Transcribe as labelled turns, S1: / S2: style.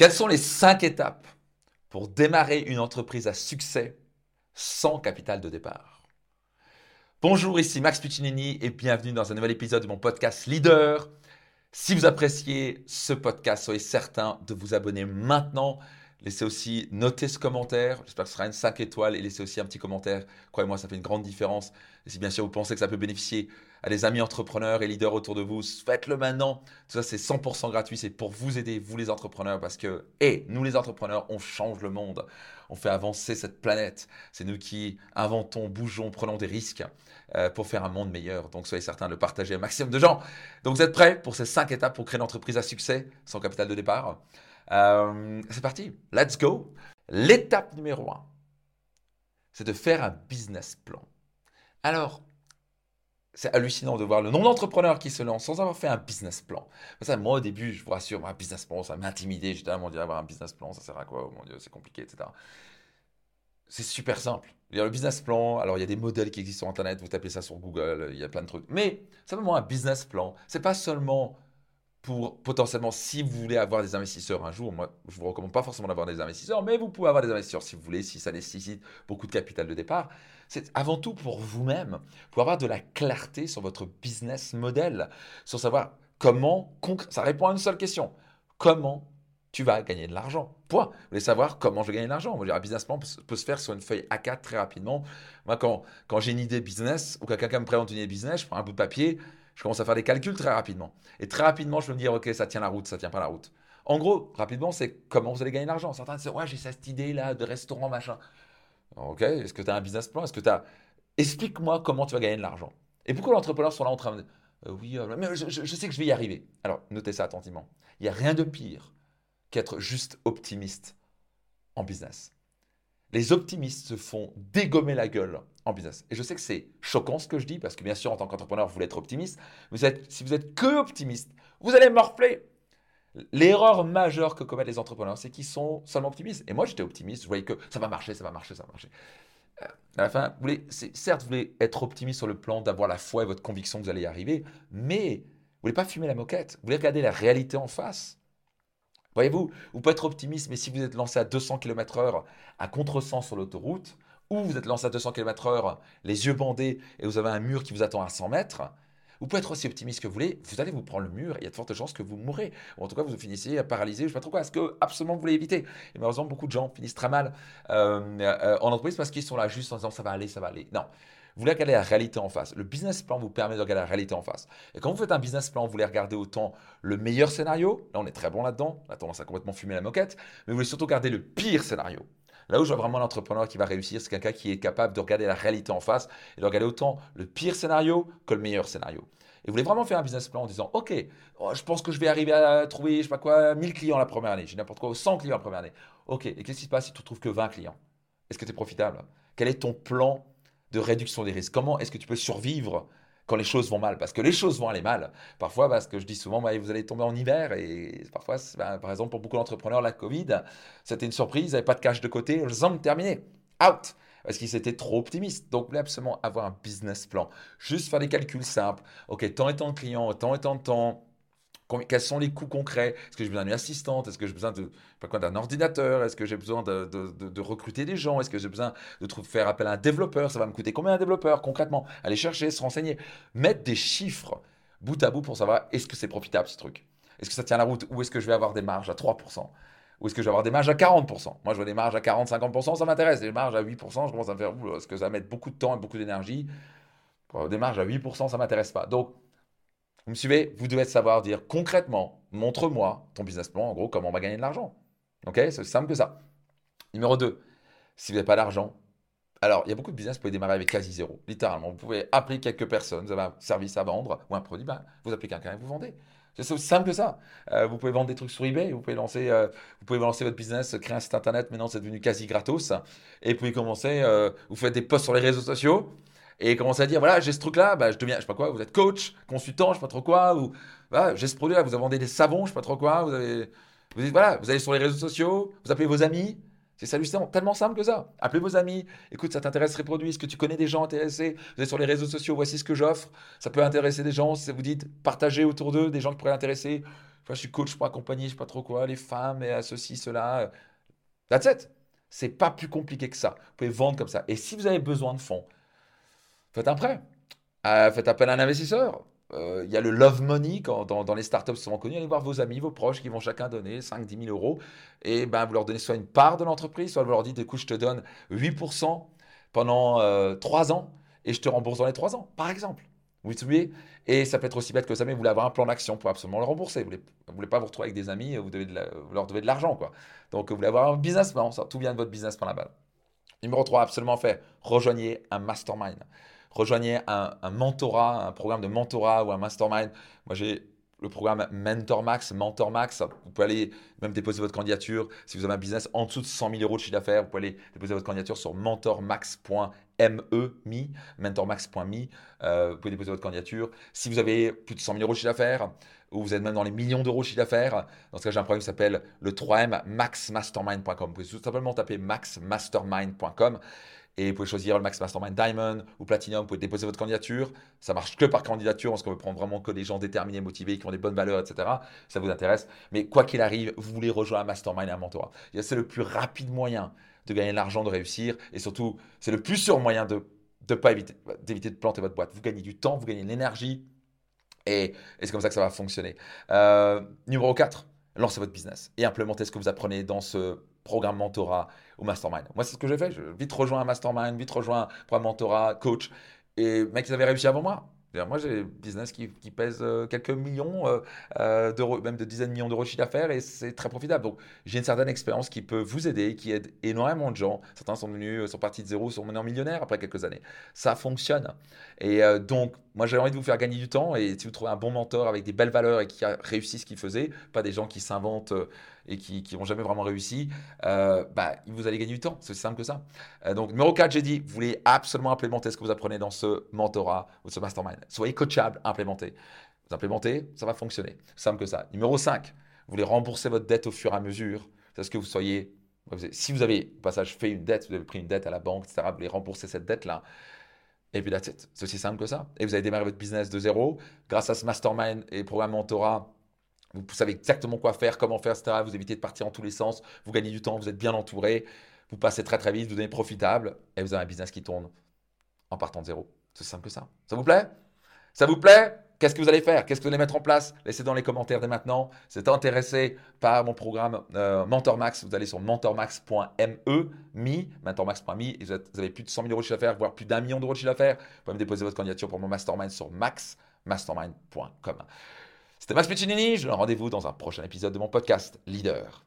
S1: Quelles sont les cinq étapes pour démarrer une entreprise à succès sans capital de départ? Bonjour, ici Max Puccinini et bienvenue dans un nouvel épisode de mon podcast Leader. Si vous appréciez ce podcast, soyez certain de vous abonner maintenant. Laissez aussi noter ce commentaire. J'espère que ce sera une 5 étoiles et laissez aussi un petit commentaire. Croyez-moi, ça fait une grande différence. Et si bien sûr vous pensez que ça peut bénéficier à des amis entrepreneurs et leaders autour de vous, faites-le maintenant. Tout ça, c'est 100% gratuit. C'est pour vous aider, vous les entrepreneurs, parce que, et nous les entrepreneurs, on change le monde. On fait avancer cette planète. C'est nous qui inventons, bougeons, prenons des risques euh, pour faire un monde meilleur. Donc soyez certains de le partager à un maximum de gens. Donc vous êtes prêts pour ces 5 étapes pour créer une entreprise à succès sans capital de départ? Euh, C'est parti, let's go. L'étape numéro 1, c'est de faire un business plan. Alors, c'est hallucinant de voir le nombre d'entrepreneurs qui se lancent sans avoir fait un business plan. Moi, au début, je vous rassure, un business plan, ça m'intimidait. J'étais à mon Dieu, avoir un business plan, ça sert à quoi? Oh mon Dieu, c'est compliqué, etc. C'est super simple. Le business plan, alors il y a des modèles qui existent sur Internet, vous tapez ça sur Google, il y a plein de trucs. Mais simplement un business plan, c'est pas seulement pour potentiellement, si vous voulez avoir des investisseurs un jour, moi je vous recommande pas forcément d'avoir des investisseurs, mais vous pouvez avoir des investisseurs si vous voulez, si ça nécessite beaucoup de capital de départ. C'est avant tout pour vous-même, pour avoir de la clarté sur votre business model, sur savoir comment, ça répond à une seule question, comment tu vas gagner de l'argent? Point. Vous voulez savoir comment je vais gagner de l'argent? Un business plan peut, se faire sur une feuille A4 très rapidement. Moi, quand, quand j'ai une idée business ou quand quelqu'un me présente une idée business, je prends un bout de papier, je commence à faire des calculs très rapidement. Et très rapidement, je vais me dire, OK, ça tient la route, ça tient pas la route. En gros, rapidement, c'est comment vous allez gagner de l'argent. Certains disent, ouais, j'ai cette idée-là de restaurant, machin. OK, est-ce que tu as un business plan? Est-ce que tu. Explique-moi comment tu vas gagner de l'argent. Et pourquoi les entrepreneurs sont là en train de euh, oui, euh, mais je, je, sais que je vais y arriver. Alors, notez ça attentivement. Il n'y a rien de pire qu'être juste optimiste en business. Les optimistes se font dégommer la gueule en business. Et je sais que c'est choquant ce que je dis, parce que bien sûr, en tant qu'entrepreneur, vous voulez être optimiste. Êtes, si vous êtes que optimiste, vous allez morfler. L'erreur majeure que commettent les entrepreneurs, c'est qu'ils sont seulement optimistes. Et moi, j'étais optimiste, je voyais que ça va marcher, ça va marcher, ça va marcher. Euh, à la fin, vous certes, vous voulez être optimiste sur le plan d'avoir la foi et votre conviction que vous allez y arriver, mais vous voulez pas fumer la moquette. Vous voulez regarder la réalité en face. Voyez-vous, vous pouvez être optimiste, mais si vous êtes lancé à 200 km/h à contresens sur l'autoroute, ou vous êtes lancé à 200 km/h les yeux bandés et vous avez un mur qui vous attend à 100 mètres, vous pouvez être aussi optimiste que vous voulez, vous allez vous prendre le mur et il y a de fortes chances que vous mourrez. Ou en tout cas, vous finissez paralysé, je ne sais pas trop quoi. Est-ce que absolument vous voulez éviter Et malheureusement, beaucoup de gens finissent très mal euh, euh, en entreprise parce qu'ils sont là juste en disant ça va aller, ça va aller. Non. Vous voulez regarder la réalité en face. Le business plan vous permet de regarder la réalité en face. Et quand vous faites un business plan, vous voulez regarder autant le meilleur scénario, là on est très bon là-dedans, on a tendance à complètement fumer la moquette, mais vous voulez surtout regarder le pire scénario. Là où je vois vraiment l'entrepreneur qui va réussir, c'est quelqu'un qui est capable de regarder la réalité en face et de regarder autant le pire scénario que le meilleur scénario. Et vous voulez vraiment faire un business plan en disant, OK, oh, je pense que je vais arriver à trouver, je sais pas quoi, 1000 clients la première année, j'ai n'importe quoi, 100 clients la première année. OK, et qu'est-ce qui se passe si tu ne trouves que 20 clients? Est-ce que tu es profitable? Quel est ton plan de réduction des risques Comment est-ce que tu peux survivre quand les choses vont mal? Parce que les choses vont aller mal. Parfois, parce que je dis souvent, bah, vous allez tomber en hiver et parfois, bah, par exemple, pour beaucoup d'entrepreneurs, la Covid, c'était une surprise, ils n'avaient pas de cash de côté, ont terminé, out parce qu'ils étaient trop optimistes. Donc, vous voulez absolument avoir un business plan. Juste faire des calculs simples. OK, tant et tant de clients, tant et tant de temps quels sont les coûts concrets? Est-ce que j'ai besoin d'une assistante? Est-ce que j'ai besoin de, d'un ordinateur? Est-ce que j'ai besoin de, recruter des gens? Est-ce que j'ai besoin de faire appel à un développeur? Ça va me coûter combien un développeur? Concrètement Aller chercher, se renseigner, mettre des chiffres bout à bout pour savoir est-ce que c'est profitable ce truc? Est-ce que ça tient la route? Ou est-ce que je vais avoir des marges à 3% ou est-ce que je vais avoir des marges à 40% Moi, je vois des marges à 40-50%, ça m'intéresse. Des marges à 8%, je commence à me faire, est-ce que ça va mettre beaucoup de temps et beaucoup d'énergie? Des marges à 8%, ça m'intéresse pas. Donc, vous me suivez Vous devez savoir dire concrètement, montre-moi ton business plan, en gros, comment on va gagner de l'argent. Ok C'est simple que ça. Numéro 2, si vous n'avez pas d'argent, alors il y a beaucoup de business, vous pouvez démarrer avec quasi zéro, littéralement. Vous pouvez appeler quelques personnes, vous avez un service à vendre ou un produit, ben, vous appelez quelqu'un et vous vendez. C'est aussi simple que ça. Euh, vous pouvez vendre des trucs sur eBay, vous pouvez lancer, euh, vous pouvez lancer votre business, créer un site internet, maintenant c'est devenu quasi gratos. Et puis commencer, euh, vous faites des posts sur les réseaux sociaux, et commencer à dire voilà, j'ai ce truc-là, bah, je deviens, je sais pas quoi, vous êtes coach, consultant, je sais pas trop quoi, ou voilà, j'ai ce produit-là, vous vendez des savons, je sais pas trop quoi, vous avez, vous dites voilà, vous allez sur les réseaux sociaux, vous appelez vos amis, c'est hallucinant, tellement simple que ça. Appelez vos amis, écoute, ça t'intéresse ces produits, est-ce que tu connais des gens intéressés? Vous êtes sur les réseaux sociaux, voici ce que j'offre, ça peut intéresser des gens, vous dites partagez autour d'eux des gens qui pourraient l'intéresser. je suis coach pour accompagner, je sais pas trop quoi, les femmes et à ceci, cela. That's it. C'est pas plus compliqué que ça. Vous pouvez vendre comme ça. Et si vous avez besoin de fonds, faites un prêt. Euh, faites appel à un investisseur. Euh, il y a le love money quand, dans, les startups souvent connues. Allez voir vos amis, vos proches qui vont chacun donner 5, 10 000 euros. Et ben, vous leur donnez soit une part de l'entreprise, soit vous leur dites écoute, je te donne 8% pendant euh, 3 ans et je te rembourse dans les 3 ans, par exemple. Vous voyez? Et ça peut être aussi bête que ça, mais vous voulez avoir un plan d'action pour absolument le rembourser. Vous ne voulez, pas vous retrouver avec des amis, vous, devez leur devez de l'argent. quoi. Donc vous voulez avoir un business plan, tout vient de votre business plan là-bas. Numéro 3, absolument fait, rejoignez un mastermind. Rejoignez un, mentorat, un programme de mentorat ou un mastermind. Moi, j'ai le programme Mentor Max, Mentor Max. Vous pouvez aller même déposer votre candidature. Si vous avez un business en dessous de 100 000 euros de chiffre d'affaires, vous pouvez aller déposer votre candidature sur mentormax.me, mentormax.me. Euh, vous pouvez déposer votre candidature. Si vous avez plus de 100 000 euros de chiffre d'affaires, ou vous êtes même dans les millions d'euros de chiffre d'affaires, dans ce cas, j'ai un programme qui s'appelle le 3M maxmastermind.com. Vous pouvez tout simplement taper maxmastermind.com et vous pouvez choisir le Max Mastermind Diamond ou Platinum. Vous pouvez déposer votre candidature. Ça marche que par candidature parce qu'on veut prendre vraiment que des gens déterminés, motivés, qui ont des bonnes valeurs, etc. Ça vous intéresse. Mais quoi qu'il arrive, vous voulez rejoindre un mastermind et un mentorat. C'est le plus rapide moyen de gagner de l'argent, de réussir. Et surtout, c'est le plus sûr moyen de ne pas éviter, d'éviter de planter votre boîte. Vous gagnez du temps, vous gagnez de l'énergie. Et, c'est comme ça que ça va fonctionner. Euh, numéro 4, lancez votre business et implémentez ce que vous apprenez dans ce programme mentorat ou mastermind. Moi, c'est ce que j'ai fait. Je vite rejoint un mastermind, vite rejoint un programme mentorat, coach. Et mec, ils avaient réussi avant moi. Moi, j'ai des business qui, qui pèsent euh, quelques millions euh, euh, d'euros, même de dizaines de millions d'euros de chiffre d'affaires, et c'est très profitable. Donc, j'ai une certaine expérience qui peut vous aider, qui aide énormément de gens. Certains sont venus, sont partis de zéro, sont menés millionnaires après quelques années. Ça fonctionne. Et donc, moi, j'ai envie de vous faire gagner du temps. Et si vous trouvez un bon mentor avec des belles valeurs et qui a réussi ce qu'il faisait, pas des gens qui s'inventent et qui n'ont jamais vraiment réussi, euh, bah, vous allez gagner du temps. C'est aussi simple que ça. Euh, donc, numéro 4, j'ai dit, vous voulez absolument implémenter ce que vous apprenez dans ce mentorat ou ce mastermind. Soyez coachable, implémentez. Vous implémentez, ça va fonctionner. Simple que ça. Numéro 5, vous voulez rembourser votre dette au fur et à mesure. C'est ce que vous soyez. Si vous avez, au passage, fait une dette, vous avez pris une dette à la banque, etc., vous voulez rembourser cette dette-là. Et puis, that's C'est aussi simple que ça. Et vous allez démarrer votre business de zéro. Grâce à ce mastermind et programme mentorat, vous savez exactement quoi faire, comment faire, etc. Vous évitez de partir en tous les sens. Vous gagnez du temps, vous êtes bien entouré. Vous passez très très vite, vous devenez profitable et vous avez un business qui tourne en partant de zéro. C'est simple que ça. Ça vous plaît? Ça vous plaît? Qu'est-ce que vous allez faire? Qu'est-ce que vous allez mettre en place? Laissez dans les commentaires dès maintenant. Si vous êtes intéressé par mon programme euh, MentorMax, vous allez sur mentormax.me, me, mentormax.me, et vous, vous, avez plus de 100 000 euros de chiffre d'affaires, voire plus d'un million d'euros de chiffre d'affaires. Vous pouvez me déposer votre candidature pour mon mastermind sur maxmastermind.com. C'était Max Piccinini, je vous donne rendez-vous dans un prochain épisode de mon podcast Leader.